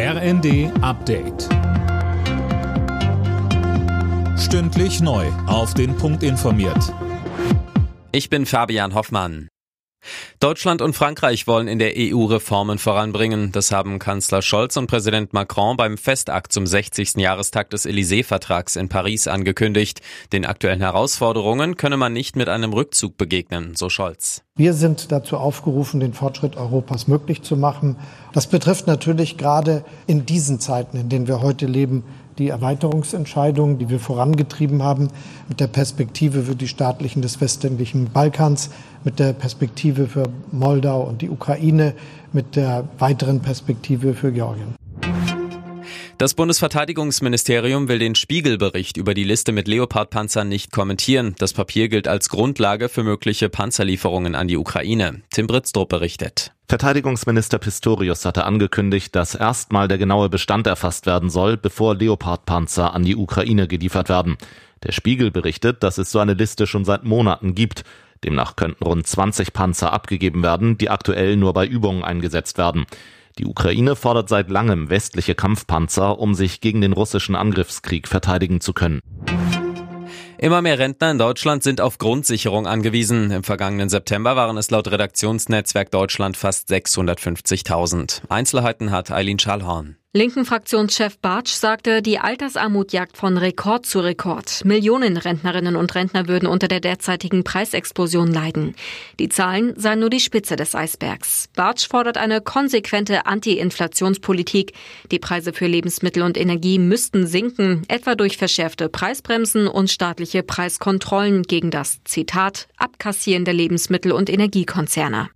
RND Update. Stündlich neu. Auf den Punkt informiert. Ich bin Fabian Hoffmann. Deutschland und Frankreich wollen in der EU Reformen voranbringen. Das haben Kanzler Scholz und Präsident Macron beim Festakt zum 60. Jahrestag des Élysée-Vertrags in Paris angekündigt. Den aktuellen Herausforderungen könne man nicht mit einem Rückzug begegnen, so Scholz. Wir sind dazu aufgerufen, den Fortschritt Europas möglich zu machen. Das betrifft natürlich gerade in diesen Zeiten, in denen wir heute leben, die Erweiterungsentscheidungen, die wir vorangetrieben haben, mit der Perspektive für die Staatlichen des westlichen Balkans, mit der Perspektive für Moldau und die Ukraine, mit der weiteren Perspektive für Georgien. Das Bundesverteidigungsministerium will den Spiegelbericht über die Liste mit Leopardpanzern nicht kommentieren. Das Papier gilt als Grundlage für mögliche Panzerlieferungen an die Ukraine. Tim Britztrup berichtet. Verteidigungsminister Pistorius hatte angekündigt, dass erstmal der genaue Bestand erfasst werden soll, bevor Leopardpanzer an die Ukraine geliefert werden. Der Spiegel berichtet, dass es so eine Liste schon seit Monaten gibt. Demnach könnten rund 20 Panzer abgegeben werden, die aktuell nur bei Übungen eingesetzt werden. Die Ukraine fordert seit langem westliche Kampfpanzer, um sich gegen den russischen Angriffskrieg verteidigen zu können. Immer mehr Rentner in Deutschland sind auf Grundsicherung angewiesen. Im vergangenen September waren es laut Redaktionsnetzwerk Deutschland fast 650.000. Einzelheiten hat Eileen Schallhorn. Linken Fraktionschef Bartsch sagte, die Altersarmut jagt von Rekord zu Rekord. Millionen Rentnerinnen und Rentner würden unter der derzeitigen Preisexplosion leiden. Die Zahlen seien nur die Spitze des Eisbergs. Bartsch fordert eine konsequente Anti-Inflationspolitik. Die Preise für Lebensmittel und Energie müssten sinken, etwa durch verschärfte Preisbremsen und staatliche Preiskontrollen gegen das Zitat Abkassieren der Lebensmittel- und Energiekonzerne.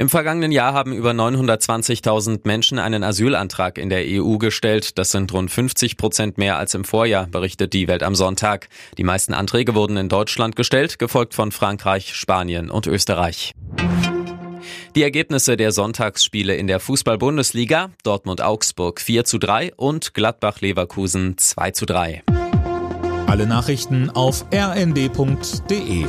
Im vergangenen Jahr haben über 920.000 Menschen einen Asylantrag in der EU gestellt. Das sind rund 50 Prozent mehr als im Vorjahr, berichtet die Welt am Sonntag. Die meisten Anträge wurden in Deutschland gestellt, gefolgt von Frankreich, Spanien und Österreich. Die Ergebnisse der Sonntagsspiele in der Fußball-Bundesliga, Dortmund-Augsburg 4 zu 3 und Gladbach-Leverkusen 2 zu 3. Alle Nachrichten auf rnd.de